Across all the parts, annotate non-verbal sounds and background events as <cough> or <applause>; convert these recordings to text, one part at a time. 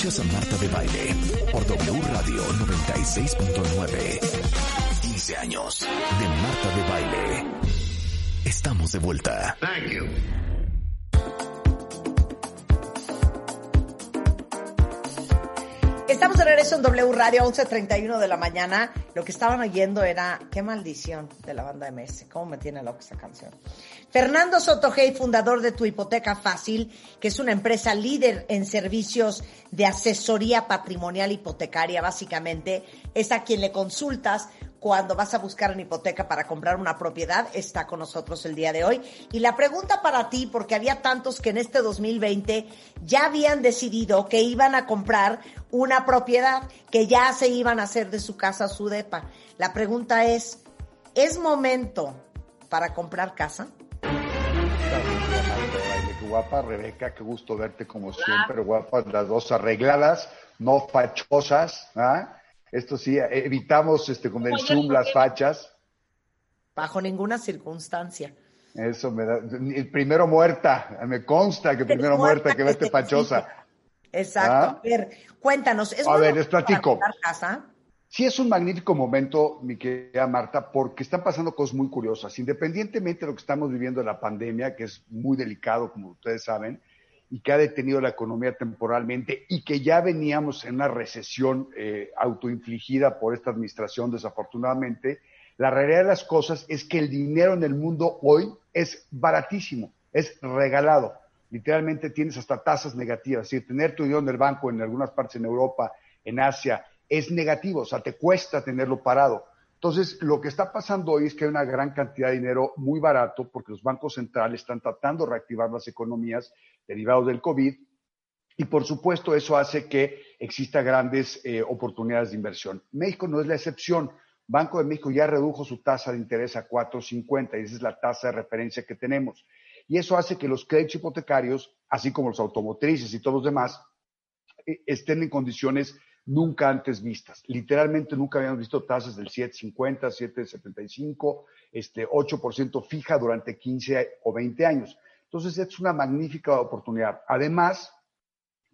Escuchas a Marta de Baile por W Radio 96.9. 15 años de Marta de Baile. Estamos de vuelta. Thank you. Estamos de regreso en W Radio 11.31 de la mañana. Lo que estaban oyendo era Qué maldición de la banda MS. ¿Cómo me tiene loca esa canción? Fernando Sotogey, fundador de Tu Hipoteca Fácil, que es una empresa líder en servicios de asesoría patrimonial hipotecaria, básicamente, es a quien le consultas cuando vas a buscar una hipoteca para comprar una propiedad, está con nosotros el día de hoy. Y la pregunta para ti, porque había tantos que en este 2020 ya habían decidido que iban a comprar una propiedad, que ya se iban a hacer de su casa su depa. La pregunta es, ¿es momento para comprar casa? Qué guapa, Rebeca, qué gusto verte como siempre, guapas, las dos arregladas, no fachosas, ¿ah? Esto sí, evitamos este, con el Zoom las fachas. Bajo ninguna circunstancia. Eso me da. El primero muerta, me consta que primero muerta, que vete fachosa. Exacto. ¿Ah? A ver, cuéntanos. ¿es A bueno ver, les platico. casa? Sí, es un magnífico momento, mi querida Marta, porque están pasando cosas muy curiosas. Independientemente de lo que estamos viviendo de la pandemia, que es muy delicado, como ustedes saben, y que ha detenido la economía temporalmente y que ya veníamos en una recesión eh, autoinfligida por esta administración, desafortunadamente, la realidad de las cosas es que el dinero en el mundo hoy es baratísimo, es regalado. Literalmente tienes hasta tasas negativas. Es decir, tener tu dinero en el banco en algunas partes en Europa, en Asia, es negativo, o sea, te cuesta tenerlo parado. Entonces, lo que está pasando hoy es que hay una gran cantidad de dinero muy barato porque los bancos centrales están tratando de reactivar las economías derivados del COVID y, por supuesto, eso hace que exista grandes eh, oportunidades de inversión. México no es la excepción. Banco de México ya redujo su tasa de interés a 4.50 y esa es la tasa de referencia que tenemos. Y eso hace que los créditos hipotecarios, así como los automotrices y todos los demás, eh, estén en condiciones nunca antes vistas. Literalmente nunca habíamos visto tasas del 7.50, 7.75, este 8% fija durante 15 o 20 años. Entonces, es una magnífica oportunidad. Además,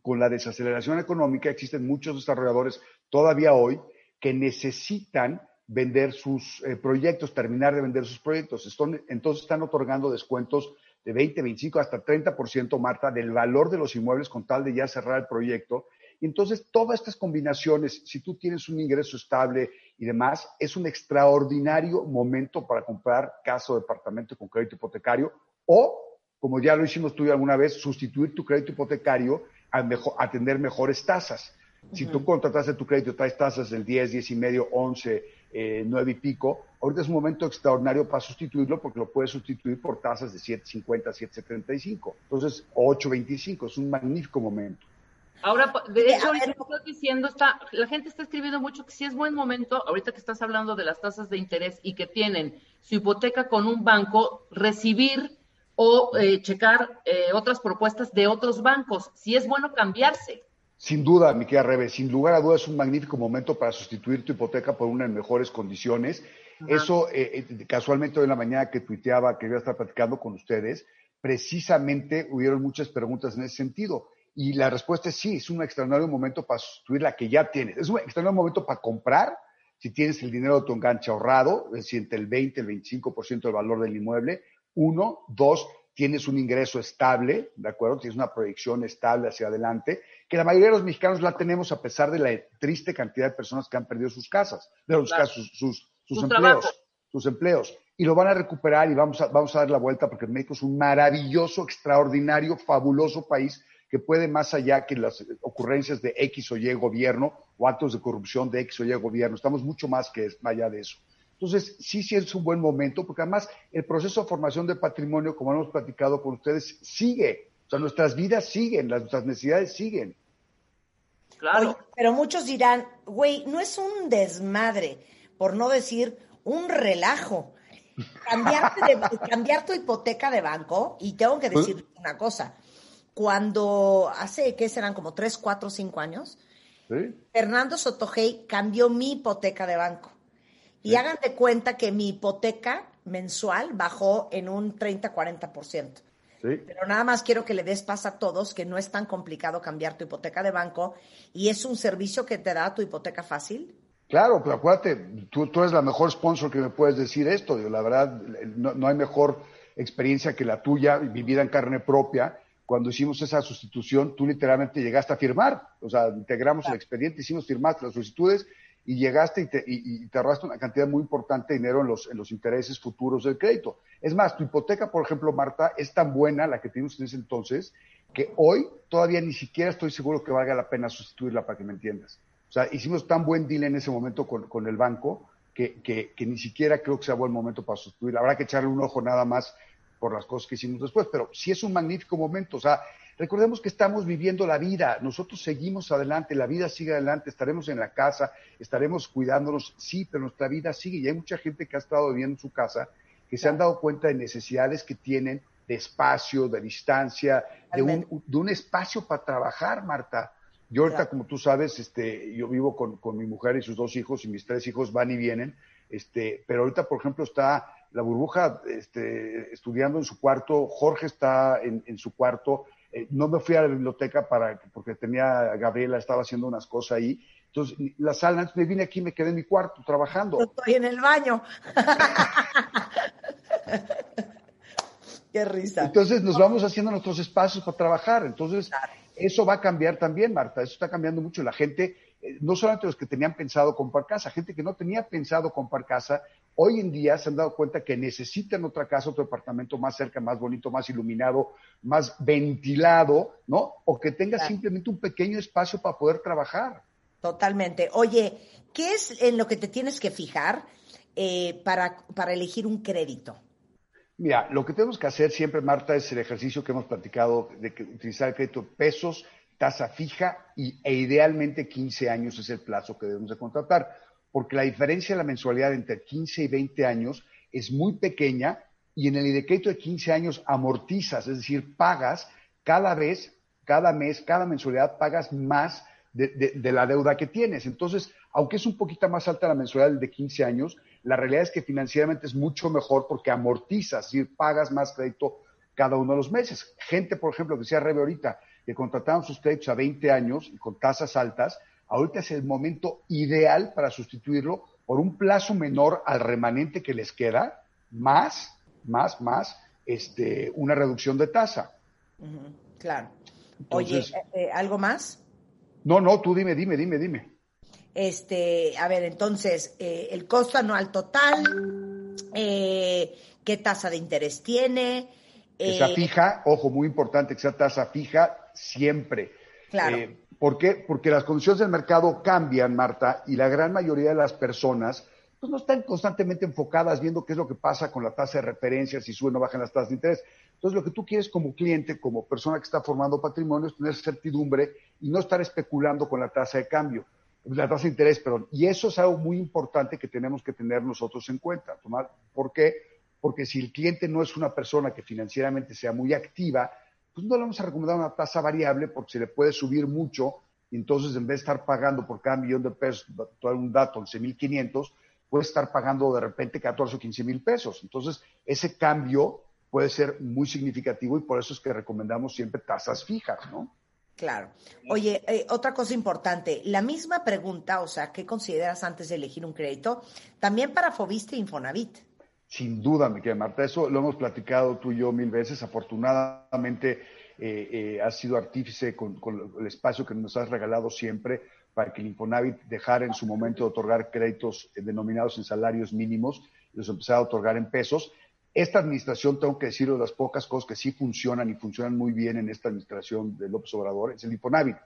con la desaceleración económica, existen muchos desarrolladores todavía hoy que necesitan vender sus eh, proyectos, terminar de vender sus proyectos. Entonces, están otorgando descuentos de 20, 25, hasta 30%, Marta, del valor de los inmuebles con tal de ya cerrar el proyecto. Y entonces, todas estas combinaciones, si tú tienes un ingreso estable y demás, es un extraordinario momento para comprar casa o departamento con crédito hipotecario o, como ya lo hicimos tú y alguna vez, sustituir tu crédito hipotecario a, mejo- a tener mejores tasas. Si tú contrataste tu crédito, traes tasas del 10, 10 y medio, 11, eh, 9 y pico, ahorita es un momento extraordinario para sustituirlo porque lo puedes sustituir por tasas de 7.50, 7.75. Entonces, 8.25, es un magnífico momento. Ahora, de hecho, ahorita estás diciendo, está, la gente está escribiendo mucho que sí es buen momento, ahorita que estás hablando de las tasas de interés y que tienen su hipoteca con un banco, recibir o eh, checar eh, otras propuestas de otros bancos. Si es bueno cambiarse. Sin duda, mi querida Rebe, sin lugar a dudas es un magnífico momento para sustituir tu hipoteca por una en mejores condiciones. Eso, eh, eh, casualmente hoy en la mañana que tuiteaba, que iba a estar platicando con ustedes, precisamente hubieron muchas preguntas en ese sentido. Y la respuesta es sí, es un extraordinario momento para sustituir la que ya tienes. Es un extraordinario momento para comprar, si tienes el dinero de tu enganche ahorrado, es decir, entre el 20 y el 25% del valor del inmueble. Uno, dos, tienes un ingreso estable, ¿de acuerdo? Tienes una proyección estable hacia adelante, que la mayoría de los mexicanos la tenemos a pesar de la triste cantidad de personas que han perdido sus casas, de los Claro. casos, sus, sus, Sus empleos, trabajos. sus empleos. Y lo van a recuperar y vamos a, vamos a dar la vuelta porque México es un maravilloso, extraordinario, fabuloso país que puede más allá que las ocurrencias de X o Y gobierno o actos de corrupción de X o Y gobierno. Estamos mucho más que allá de eso. Entonces, sí, sí es un buen momento, porque además el proceso de formación de patrimonio, como hemos platicado con ustedes, sigue. O sea, nuestras vidas siguen, las, nuestras necesidades siguen. Claro. pero muchos dirán, güey, no es un desmadre, por no decir un relajo. Cambiarte de- <laughs> cambiar tu hipoteca de banco, y tengo que decir una cosa, cuando hace, ¿qué serán? Como tres, cuatro, cinco años, ¿Sí? Fernando Sotogey cambió mi hipoteca de banco. Y hagan de cuenta que mi hipoteca mensual bajó en un 30-40%. ¿Sí? Pero nada más quiero que le des paz a todos que no es tan complicado cambiar tu hipoteca de banco y es un servicio que te da tu hipoteca fácil. Claro, pero acuérdate, tú, tú eres la mejor sponsor que me puedes decir esto. La verdad, no, no hay mejor experiencia que la tuya, vivida en carne propia. Cuando hicimos esa sustitución, tú literalmente llegaste a firmar. O sea, integramos el expediente, hicimos firmaste las solicitudes y llegaste y te, y, y te ahorraste una cantidad muy importante de dinero en los, en los intereses futuros del crédito. Es más, tu hipoteca, por ejemplo, Marta, es tan buena, la que tuvimos en ese entonces, que hoy todavía ni siquiera estoy seguro que valga la pena sustituirla para que me entiendas. O sea, hicimos tan buen deal en ese momento con, con el banco que, que, que, ni siquiera creo que sea buen momento para sustituirla. Habrá que echarle un ojo nada más por las cosas que hicimos después, pero sí es un magnífico momento. O sea, recordemos que estamos viviendo la vida, nosotros seguimos adelante, la vida sigue adelante, estaremos en la casa, estaremos cuidándonos, sí, pero nuestra vida sigue. Y hay mucha gente que ha estado viviendo en su casa que se han dado cuenta de necesidades que tienen de espacio, de distancia, de un, de un espacio para trabajar, Marta. Yo ahorita, claro. como tú sabes, este, yo vivo con, con, mi mujer y sus dos hijos y mis tres hijos van y vienen, este, pero ahorita, por ejemplo, está la burbuja este, estudiando en su cuarto, Jorge está en, en su cuarto, eh, no me fui a la biblioteca para, porque tenía, Gabriela estaba haciendo unas cosas ahí, entonces la sala, me vine aquí, me quedé en mi cuarto trabajando. Estoy en el baño. <laughs> Qué risa. Entonces nos vamos haciendo nuestros espacios para trabajar. Entonces, eso va a cambiar también, Marta. Eso está cambiando mucho. La gente, eh, no solamente los que tenían pensado comprar casa, gente que no tenía pensado comprar casa, hoy en día se han dado cuenta que necesitan otra casa, otro departamento más cerca, más bonito, más iluminado, más ventilado, ¿no? O que tenga claro. simplemente un pequeño espacio para poder trabajar. Totalmente. Oye, ¿qué es en lo que te tienes que fijar eh, para, para elegir un crédito? Mira, lo que tenemos que hacer siempre, Marta, es el ejercicio que hemos platicado de que utilizar el crédito pesos, tasa fija y, e idealmente 15 años es el plazo que debemos de contratar, porque la diferencia de la mensualidad entre 15 y 20 años es muy pequeña y en el crédito de 15 años amortizas, es decir, pagas cada vez, cada mes, cada mensualidad pagas más de, la deuda que tienes. Entonces, aunque es un poquito más alta la mensualidad de 15 años, la realidad es que financieramente es mucho mejor porque amortizas, es decir, pagas más crédito cada uno de los meses. Gente, por ejemplo, que decía Rebe ahorita, que contrataron sus créditos a 20 años y con tasas altas, ahorita es el momento ideal para sustituirlo por un plazo menor al remanente que les queda, más, más, más, este, una reducción de tasa. Uh -huh, claro. Entonces, Oye, eh, ¿algo más? No, no, tú dime, dime, dime, dime. Este, a ver, entonces, eh, el costo anual total, eh, qué tasa de interés tiene. Que sea fija, ojo, muy importante que sea tasa fija siempre. Claro. ¿Por qué? Porque las condiciones del mercado cambian, Marta, y la gran mayoría de las personas pues, no están constantemente enfocadas viendo qué es lo que pasa con la tasa de referencia, si suben o bajan las tasas de interés. Entonces, lo que tú quieres como cliente, como persona que está formando patrimonio, es tener certidumbre y no estar especulando con la tasa de cambio la tasa de interés, perdón. Y eso es algo muy importante que tenemos que tener nosotros en cuenta. ¿Por qué? Porque si el cliente no es una persona que financieramente sea muy activa, pues no le vamos a recomendar una tasa variable porque se le puede subir mucho. Y entonces, en vez de estar pagando por cada millón de pesos, un dato, 11.500, puede estar pagando de repente 14 o 15 mil pesos. Entonces, ese cambio puede ser muy significativo y por eso es que recomendamos siempre tasas fijas, ¿no? Claro. Oye, eh, otra cosa importante, la misma pregunta, o sea, ¿qué consideras antes de elegir un crédito? También para Fobiste e Infonavit. Sin duda, mi querida Marta, eso lo hemos platicado tú y yo mil veces. Afortunadamente, eh, eh, has sido artífice con, el espacio que nos has regalado siempre para que el Infonavit dejara en su momento de otorgar créditos denominados en salarios mínimos y los empezara a otorgar en pesos. Esta administración, tengo que decirlo, de las pocas cosas que sí funcionan y funcionan muy bien en esta administración de López Obrador es el Infonavit,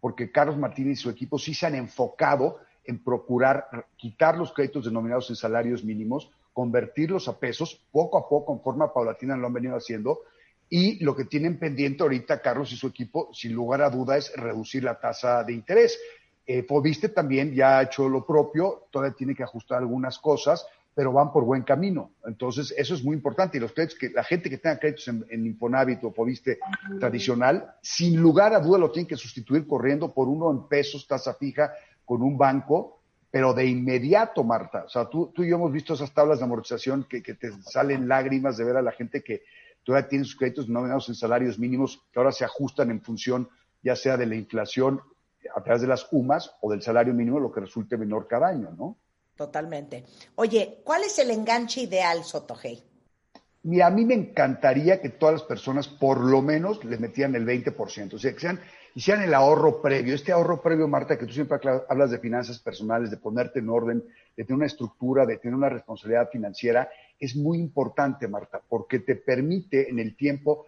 porque Carlos Martínez y su equipo sí se han enfocado en procurar quitar los créditos denominados en salarios mínimos, convertirlos a pesos, poco a poco, en forma paulatina lo han venido haciendo, Y lo que tienen pendiente ahorita Carlos y su equipo, sin lugar a duda, es reducir la tasa de interés. Eh, Fobiste también ya ha hecho lo propio, todavía tiene que ajustar algunas cosas, pero van por buen camino. Entonces, eso es muy importante. Y los créditos, que la gente que tenga créditos en, en Infonavit o Fobiste tradicional, sin lugar a duda lo tienen que sustituir corriendo por uno en pesos, tasa fija, con un banco, pero de inmediato, Marta. O sea, tú, tú y yo hemos visto esas tablas de amortización que, que te salen lágrimas de ver a la gente que todavía tiene sus créditos nominados en salarios mínimos que ahora se ajustan en función ya sea de la inflación a través de las UMAS o del salario mínimo, lo que resulte menor cada año, ¿no? Totalmente. Oye, ¿cuál es el enganche ideal, Sotogey? Mira, a mí me encantaría que todas las personas por lo menos le metieran el 20%, o sea, que sean, hicieran el ahorro previo. Este ahorro previo, Marta, que tú siempre hablas de finanzas personales, de ponerte en orden, de tener una estructura, de tener una responsabilidad financiera, es muy importante, Marta, porque te permite en el tiempo,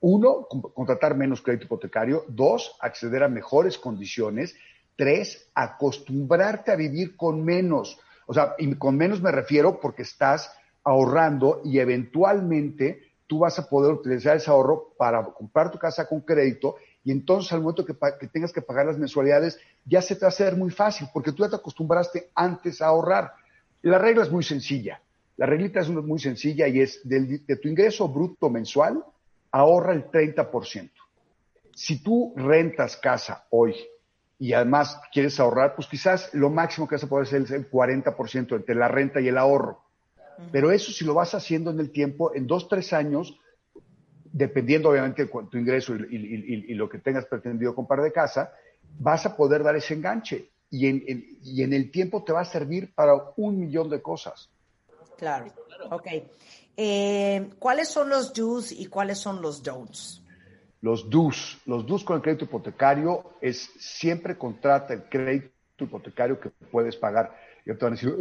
uno, contratar menos crédito hipotecario, dos, acceder a mejores condiciones, tres, acostumbrarte a vivir con menos. O sea, y con menos me refiero porque estás ahorrando y eventualmente tú vas a poder utilizar ese ahorro para comprar tu casa con crédito y entonces al momento que, que, tengas que pagar las mensualidades ya se te va a hacer muy fácil porque tú ya te acostumbraste antes a ahorrar. La regla es muy sencilla. La reglita es muy sencilla y es del, de tu ingreso bruto mensual, ahorra el 30%. Si tú rentas casa hoy y además quieres ahorrar, pues quizás lo máximo que vas a poder hacer es el 40% entre la renta y el ahorro. Pero eso si lo vas haciendo en el tiempo, en dos, tres años, dependiendo obviamente de tu ingreso y, y, y, y, lo que tengas pretendido comprar de casa, vas a poder dar ese enganche. Y en, en, y en el tiempo te va a servir para un millón de cosas. Claro, ok. Eh, ¿Cuáles son los do's y cuáles son los don'ts? Los do's. Los do's con el crédito hipotecario es siempre contrata el crédito hipotecario que puedes pagar. Y te van a decir,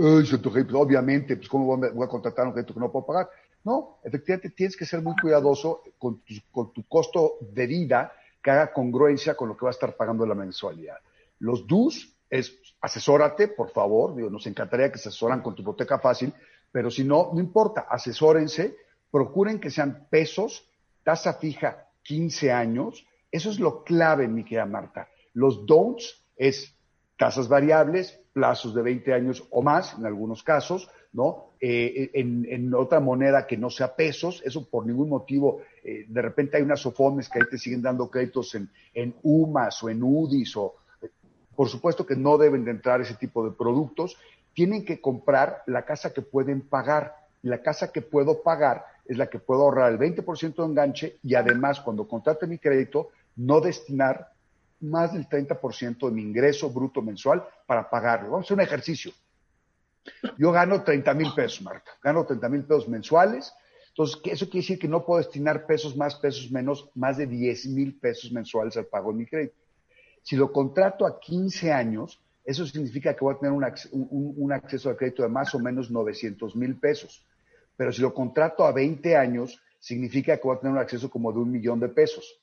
obviamente, pues ¿cómo voy a contratar un crédito que no puedo pagar? No, efectivamente tienes que ser muy cuidadoso con tu, costo de vida que haga congruencia con lo que va a estar pagando la mensualidad. Los DUS es asesórate, por favor, digo, nos encantaría que se asesoran con tu hipoteca fácil, pero si no, no importa, asesórense, procuren que sean pesos, tasa fija 15 años, eso es lo clave, mi querida Marta. Los don'ts es tasas variables, plazos de 20 años o más, en algunos casos, ¿no? Eh, en, en, otra moneda que no sea pesos, eso por ningún motivo, eh, de repente hay unas SOFOMES que ahí te siguen dando créditos en, en UMAS o en UDIs, o por supuesto que no deben de entrar ese tipo de productos, tienen que comprar la casa que pueden pagar. La casa que puedo pagar es la que puedo ahorrar el 20% de enganche y además cuando contrate mi crédito, no destinar más del 30% de mi ingreso bruto mensual para pagarlo. Vamos a hacer un ejercicio. Yo gano 30 mil pesos, Marta. Gano 30 mil pesos mensuales. Entonces, eso quiere decir que no puedo destinar pesos más, pesos menos, más de 10 mil pesos mensuales al pago de mi crédito. Si lo contrato a 15 años, eso significa que voy a tener un, un, un acceso al crédito de más o menos 900 mil pesos. Pero si lo contrato a 20 años, significa que voy a tener un acceso como de un millón de pesos.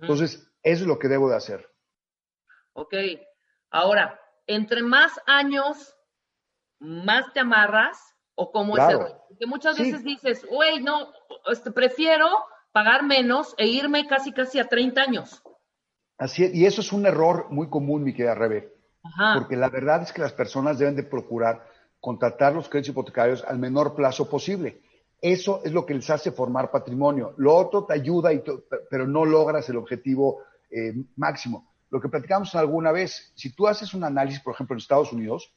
Entonces, eso es lo que debo de hacer. Ok. Ahora, entre más años, más te amarras, o cómo Claro. es el Porque muchas veces dices, güey, no, este, prefiero pagar menos e irme casi casi a 30 años. Así es, y eso es un error muy común, mi querida Rebe, Ajá. porque la verdad es que las personas deben de procurar contratar los créditos hipotecarios al menor plazo posible. Eso es lo que les hace formar patrimonio. Lo otro te ayuda, y pero no logras el objetivo eh, máximo. Lo que platicamos alguna vez, si tú haces un análisis, por ejemplo, en Estados Unidos,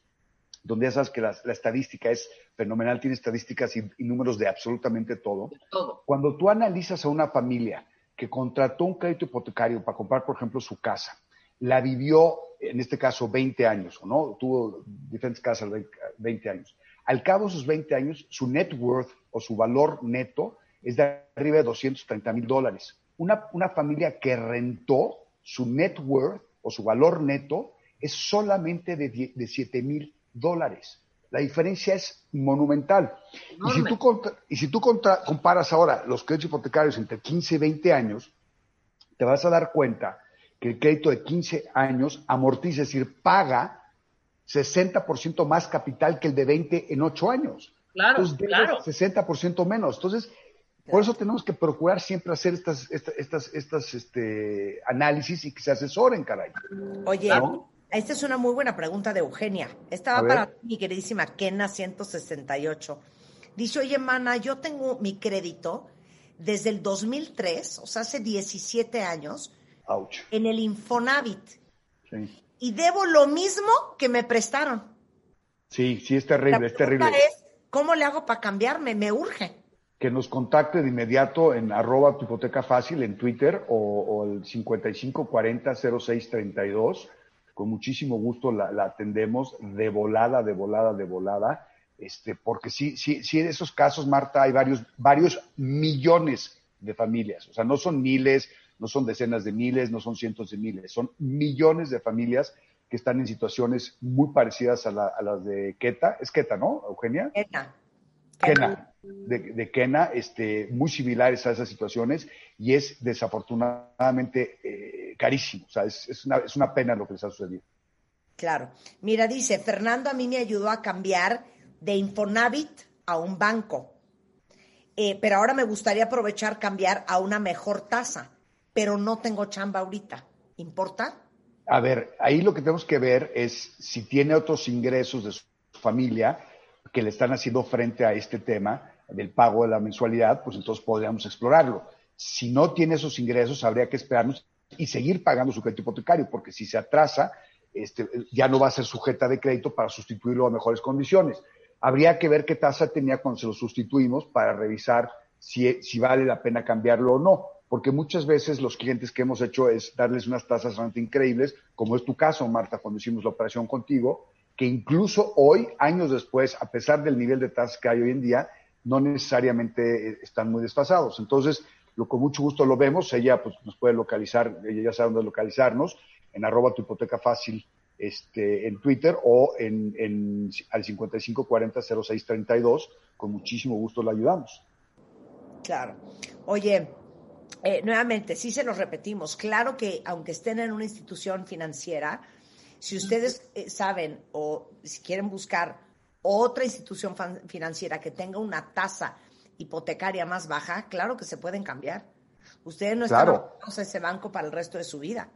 donde ya sabes que la, la estadística es fenomenal, tiene estadísticas y, y números de absolutamente todo, Todo. cuando tú analizas a una familia que contrató un crédito hipotecario para comprar, por ejemplo, su casa, la vivió, en este caso, 20 años, ¿no? Tuvo diferentes casas 20 años. Al cabo de esos 20 años, su net worth o su valor neto es de arriba de 230 mil dólares. Una, una familia que rentó su net worth o su valor neto es solamente de, de 7 mil dólares. La diferencia es monumental. Y si tú, contra- y si tú contra- comparas ahora los créditos hipotecarios entre 15 y 20 años, te vas a dar cuenta que el crédito de 15 años amortiza, es decir, paga 60% más capital que el de 20 en 8 años. Claro, Entonces, claro. 60% menos. Entonces, Por eso tenemos que procurar siempre hacer estas, estas, estas, estas este, análisis y que se asesoren, caray. Oye, esta es una muy buena pregunta de Eugenia. Esta va para mi queridísima Kena 168. Dice, oye, mana, yo tengo mi crédito desde el 2003, o sea, hace 17 años, en el Infonavit. Y debo lo mismo que me prestaron. Sí, sí, es terrible, es terrible. Es, ¿Cómo le hago para cambiarme? Me urge. Que nos contacte de inmediato en arroba hipoteca fácil en Twitter o, o el 5540-0632. Con muchísimo gusto la, la, atendemos de volada, de volada, de volada. Este, porque sí, sí, sí, en esos casos, Marta, hay varios, varios millones de familias. O sea, no son miles, no son decenas de miles, no son cientos de miles, son millones de familias que están en situaciones muy parecidas a, las de Keta. Es Keta, ¿no, Eugenia? Keta. Kena, de, de, Kena, este, muy similares a esas situaciones y es desafortunadamente eh, carísimo. O sea, es, es, una, es una pena lo que les ha sucedido. Claro. Mira, dice, Fernando a mí me ayudó a cambiar de Infonavit a un banco. Eh, pero ahora me gustaría aprovechar cambiar a una mejor tasa, pero no tengo chamba ahorita. ¿Importa? A ver, ahí lo que tenemos que ver es si tiene otros ingresos de su familia que le están haciendo frente a este tema del pago de la mensualidad, pues entonces podríamos explorarlo. Si no tiene esos ingresos, habría que esperarnos y seguir pagando su crédito hipotecario, porque si se atrasa, este, ya no va a ser sujeta de crédito para sustituirlo a mejores condiciones. Habría que ver qué tasa tenía cuando se lo sustituimos para revisar si, si vale la pena cambiarlo o no porque muchas veces los clientes que hemos hecho es darles unas tasas realmente increíbles, como es tu caso, Marta, cuando hicimos la operación contigo, que incluso hoy, años después, a pesar del nivel de tasas que hay hoy en día, no necesariamente eh, están muy desfasados. Entonces, lo con mucho gusto lo vemos, ella pues, nos puede localizar, ella ya sabe dónde localizarnos, en arroba tu hipoteca fácil este, en Twitter o en, en al 5540-0632, con muchísimo gusto la ayudamos. Claro. Oye, eh, nuevamente, sí se los repetimos. Claro que aunque estén en una institución financiera, si ustedes eh, saben o si quieren buscar otra institución financiera que tenga una tasa hipotecaria más baja, claro que se pueden cambiar. Ustedes no están en ese banco para el resto de su vida.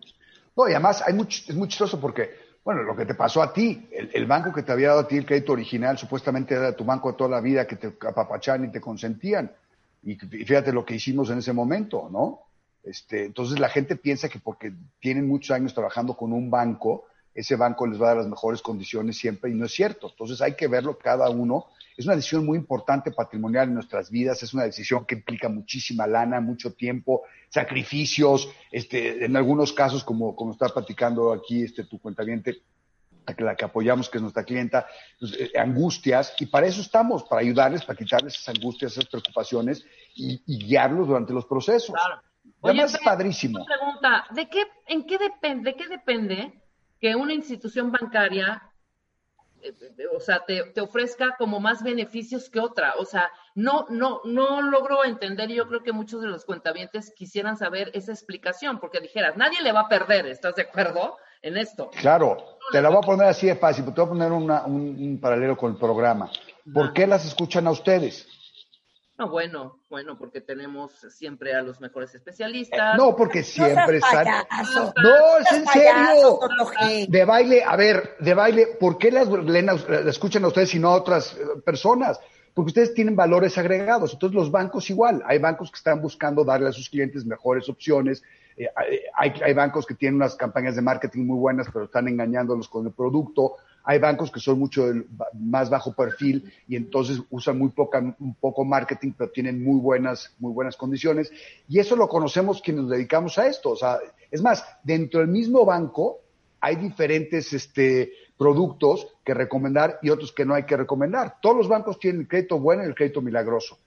No, y además hay mucho, es muy chistoso porque, bueno, lo que te pasó a ti, el, el, banco que te había dado a ti el crédito original, supuestamente era tu banco de toda la vida, que te apapachaban y te consentían. Y fíjate lo que hicimos en ese momento, ¿no? Este, entonces la gente piensa que porque tienen muchos años trabajando con un banco, ese banco les va a dar las mejores condiciones siempre y no es cierto. Entonces hay que verlo cada uno. Es una decisión muy importante patrimonial en nuestras vidas, es una decisión que implica muchísima lana, mucho tiempo, sacrificios, este, en algunos casos, como, como está platicando aquí este, tu cuentaviente, a la que apoyamos, que es nuestra clienta, pues, eh, angustias, y para eso estamos, para ayudarles, para quitarles esas angustias, esas preocupaciones y, guiarlos durante los procesos. Claro. Oye, es padrísimo. pregunta, ¿de qué, en qué depende, de qué depende que una institución bancaria eh, o sea, te, te, ofrezca como más beneficios que otra. O sea, no, no, no logro entender y yo creo que muchos de los cuentavientes quisieran saber esa explicación, porque dijeras, nadie le va a perder, ¿estás de acuerdo? en esto. Claro, te la voy a poner así de fácil, te voy a poner un, paralelo con el programa. ¿Por qué las escuchan a ustedes? No, bueno, bueno, porque tenemos siempre a los mejores especialistas. no, porque siempre están. No, es en serio. De baile, a ver, de baile, ¿por qué las, las escuchan a ustedes y no a otras eh, personas? Porque ustedes tienen valores agregados. Entonces, los bancos igual. Hay bancos que están buscando darle a sus clientes mejores opciones, eh, hay, hay, bancos que tienen unas campañas de marketing muy buenas, pero están engañándolos con el producto. Hay bancos que son mucho más bajo perfil y entonces usan muy poca, un poco marketing, pero tienen muy buenas, muy buenas condiciones. Y eso lo conocemos quienes nos dedicamos a esto. O sea, es más, dentro del mismo banco hay diferentes este, productos que recomendar y otros que no hay que recomendar. Todos los bancos tienen el crédito bueno y el crédito milagroso.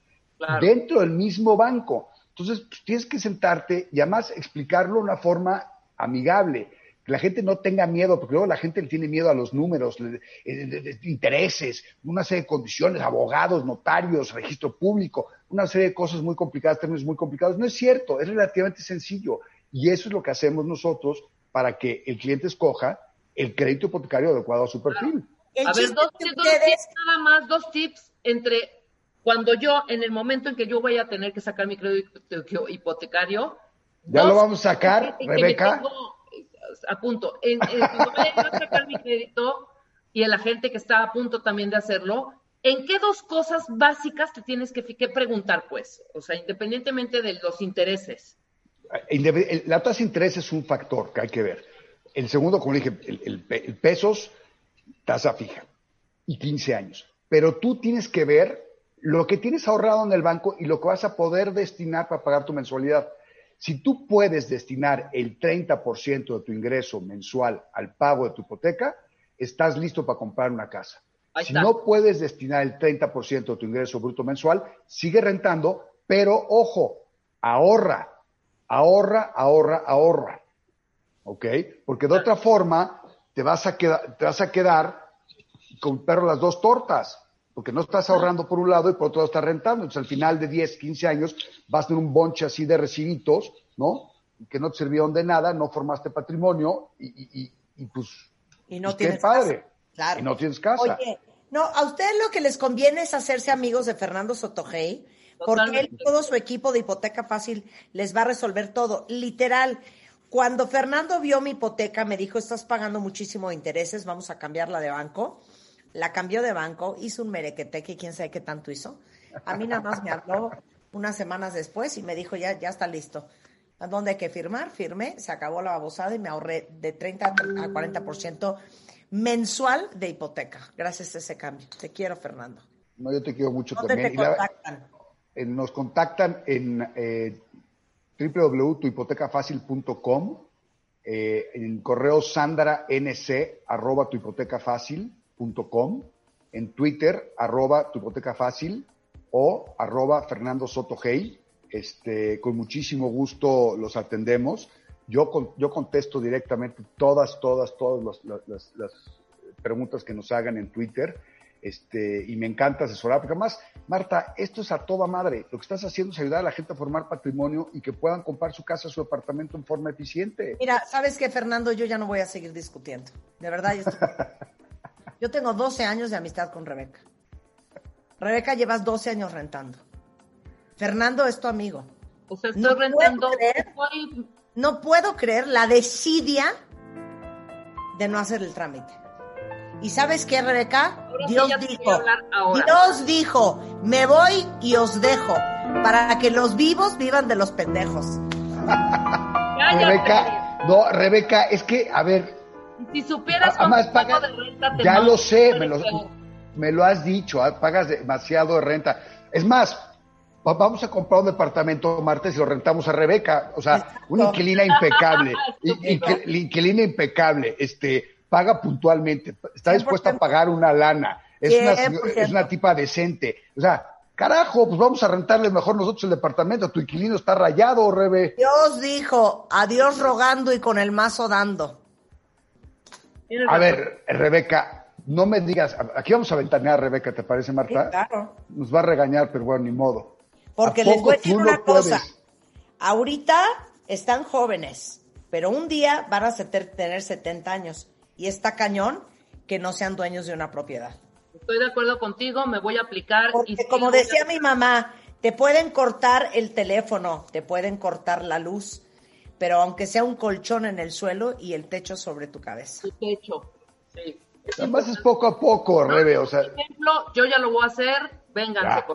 Dentro del mismo banco. Entonces, pues, tienes que sentarte y además explicarlo de una forma amigable. Que la gente no tenga miedo, porque luego la gente le tiene miedo a los números, eh, intereses, una serie de condiciones, abogados, notarios, registro público, una serie de cosas muy complicadas, términos muy complicados. No es cierto, es relativamente sencillo. Y eso es lo que hacemos nosotros para que el cliente escoja el crédito hipotecario adecuado a su perfil. A ver, dos, tips, nada más, dos tips entre cuando yo, en el momento en que yo voy a tener que sacar mi crédito hipotecario. ¿Ya lo vamos a sacar, Rebeca? A punto. En, cuando a sacar mi crédito y la gente que está a punto también de hacerlo, ¿en qué dos cosas básicas te tienes que, que preguntar, pues? O sea, independientemente de los intereses. La tasa de interés es un factor que hay que ver. El segundo, como dije, el, pesos, tasa fija y 15 años. Pero tú tienes que ver lo que tienes ahorrado en el banco y lo que vas a poder destinar para pagar tu mensualidad. Si tú puedes destinar el 30% de tu ingreso mensual al pago de tu hipoteca, estás listo para comprar una casa. Si no puedes destinar el 30% de tu ingreso bruto mensual, sigue rentando, pero ojo, ahorra, ahorra, ahorra, ahorra. ¿Ok? Porque de otra forma te vas a quedar, te vas a quedar con perro las dos tortas, porque no estás ahorrando por un lado y por otro lado estás rentando. Entonces al final de 10, 15 años vas a tener un bonche así de recibitos, ¿no? Que no te sirvieron de nada, no formaste patrimonio y, pues... Y no pues, tienes padre. Casa. Claro. Y no tienes casa. Oye, no, a ustedes lo que les conviene es hacerse amigos de Fernando Sotogey, porque él y todo su equipo de hipoteca fácil les va a resolver todo. Literal, cuando Fernando vio mi hipoteca, me dijo, estás pagando muchísimo intereses, vamos a cambiarla de banco. La cambió de banco, hizo un merequeteque, quién sabe qué tanto hizo. A mí nada más me habló unas semanas después y me dijo, ya, ya está listo. ¿A dónde hay que firmar? Firmé, se acabó la babosada y me ahorré de 30 a 40% mensual de hipoteca, gracias a ese cambio. Te quiero, Fernando. No, yo te quiero mucho ¿Dónde también. Te contactan? nos contactan en eh, www.tuhipotecafacil.com, eh, en correo sandranc arroba en Twitter arroba tuhipotecafacil o arroba Fernando Soto Este, con muchísimo gusto los atendemos. Yo, yo contesto directamente todas, todas, todas las, las preguntas que nos hagan en Twitter este, y me encanta asesorar, porque además, Marta, esto es a toda madre. Lo que estás haciendo es ayudar a la gente a formar patrimonio y que puedan comprar su casa, su departamento en forma eficiente. Mira, ¿sabes qué, Fernando? Yo ya no voy a seguir discutiendo. De verdad, yo, <laughs> yo tengo 12 años de amistad con Rebeca. Rebeca, llevas 12 años rentando. Fernando es tu amigo. O sea, estoy rentando. no puedo creer la desidia de no hacer el trámite. ¿Y sabes qué, Rebeca? Dios dijo, Dios dijo, me voy y os dejo, para que los vivos vivan de los pendejos. <laughs> Rebeca, no, Rebeca, es que, a ver. Si supieras además, paga, de renta Ya lo sé, me lo, me lo has dicho, ah, pagas demasiado de renta. Es más, vamos a comprar un departamento martes y lo rentamos a Rebeca, o sea, una inquilina impecable, <laughs> inquilina impecable, este, paga puntualmente, está dispuesta a pagar una lana, es una, es una tipa decente. O sea, carajo, pues vamos a rentarle mejor nosotros el departamento, tu inquilino está rayado, Rebe. Dios dijo, adiós rogando y con el mazo dando. A ver, Rebeca, no me digas, aquí vamos a ventanear, Rebeca, ¿te parece, Marta? claro. Nos va a regañar, pero bueno, ni modo. Porque les voy a decir una cosa. Ahorita están jóvenes, pero un día van a tener 70 años y está cañón que no sean dueños de una propiedad. Estoy de acuerdo contigo, me voy a aplicar. Porque como decía mi mamá, te pueden cortar el teléfono, te pueden cortar la luz, pero aunque sea un colchón en el suelo y el techo sobre tu cabeza. Tu techo, sí. Además es poco a poco, Rebe, o sea. Por ejemplo, yo ya lo voy a hacer, vénganse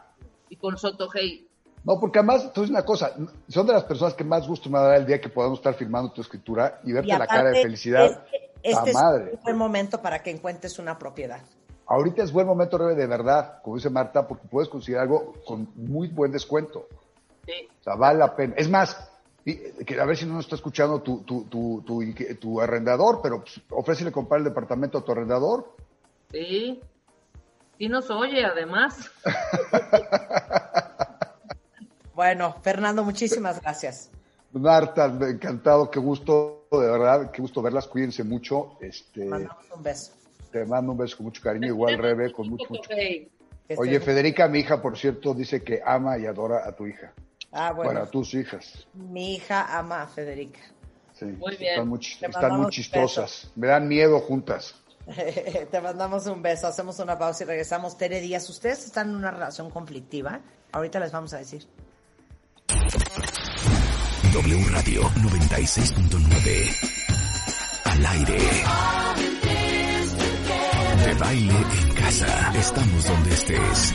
y con Soto Hey. No, porque además, tú una cosa, son de las personas que más gusto me dará el día que podamos estar firmando tu escritura y verte la cara de felicidad. Este es un buen momento para que encuentres una propiedad. Ahorita es buen momento, Rebe, de verdad, como dice Marta, porque puedes conseguir algo con muy buen descuento. Sí. O sea, vale la pena. Es más, a ver si no nos está escuchando tu, tu, tu, tu, arrendador, pero pues, ofrécele comprar el departamento a tu arrendador. Sí. Y nos oye, además. <laughs> bueno, Fernando, muchísimas gracias. Marta, encantado, qué gusto de verdad, qué gusto verlas, cuídense mucho. Este, Mandamos un beso. Te mando un beso con mucho cariño, igual Rebe, con mucho, mucho. Oye, Federica, mi hija, por cierto, dice que ama y adora a tu hija. Ah, bueno. Bueno, a tus hijas. Mi hija ama a Federica. Sí, Muy bien. Están muy, están muy chistosas. Me dan miedo juntas. <laughs> Te mandamos un beso, hacemos una pausa y regresamos. Tere Díaz, ustedes están en una relación conflictiva. Ahorita les vamos a decir. W Radio 96.9. Al aire. De baile en casa. Estamos donde estés.